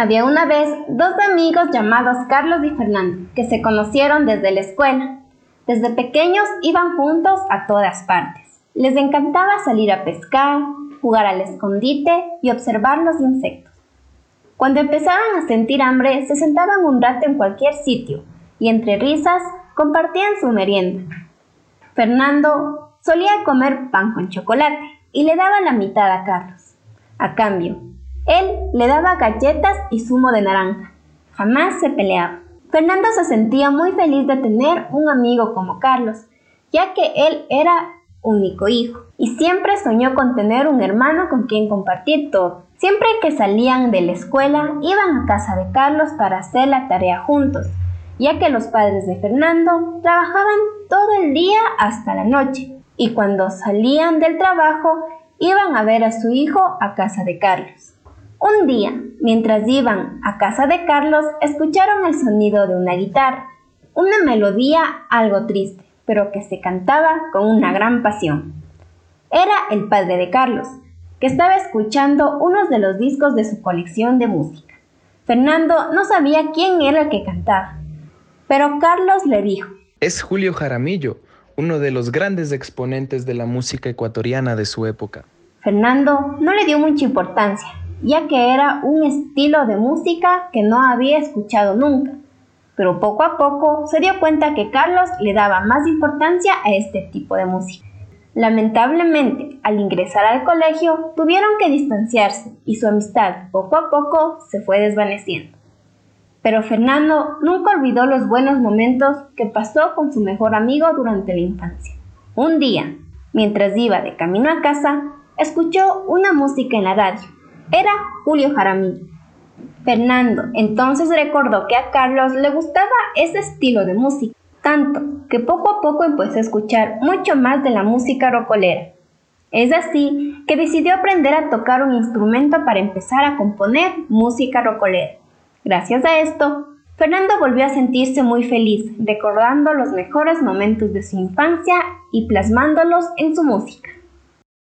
Había una vez dos amigos llamados Carlos y Fernando, que se conocieron desde la escuela. Desde pequeños iban juntos a todas partes. Les encantaba salir a pescar, jugar al escondite y observar los insectos. Cuando empezaban a sentir hambre, se sentaban un rato en cualquier sitio y entre risas compartían su merienda. Fernando solía comer pan con chocolate y le daba la mitad a Carlos. A cambio, él le daba galletas y zumo de naranja. Jamás se peleaba. Fernando se sentía muy feliz de tener un amigo como Carlos, ya que él era único hijo y siempre soñó con tener un hermano con quien compartir todo. Siempre que salían de la escuela iban a casa de Carlos para hacer la tarea juntos, ya que los padres de Fernando trabajaban todo el día hasta la noche y cuando salían del trabajo iban a ver a su hijo a casa de Carlos. Un día, mientras iban a casa de Carlos, escucharon el sonido de una guitarra, una melodía algo triste, pero que se cantaba con una gran pasión. Era el padre de Carlos, que estaba escuchando uno de los discos de su colección de música. Fernando no sabía quién era el que cantaba, pero Carlos le dijo, Es Julio Jaramillo, uno de los grandes exponentes de la música ecuatoriana de su época. Fernando no le dio mucha importancia, ya que era un estilo de música que no había escuchado nunca. Pero poco a poco se dio cuenta que Carlos le daba más importancia a este tipo de música. Lamentablemente, al ingresar al colegio, tuvieron que distanciarse y su amistad poco a poco se fue desvaneciendo. Pero Fernando nunca olvidó los buenos momentos que pasó con su mejor amigo durante la infancia. Un día, mientras iba de camino a casa, escuchó una música en la radio era Julio Jaramillo. Fernando entonces recordó que a Carlos le gustaba ese estilo de música, tanto que poco a poco empezó a escuchar mucho más de la música rocolera. Es así que decidió aprender a tocar un instrumento para empezar a componer música rocolera. Gracias a esto, Fernando volvió a sentirse muy feliz, recordando los mejores momentos de su infancia y plasmándolos en su música.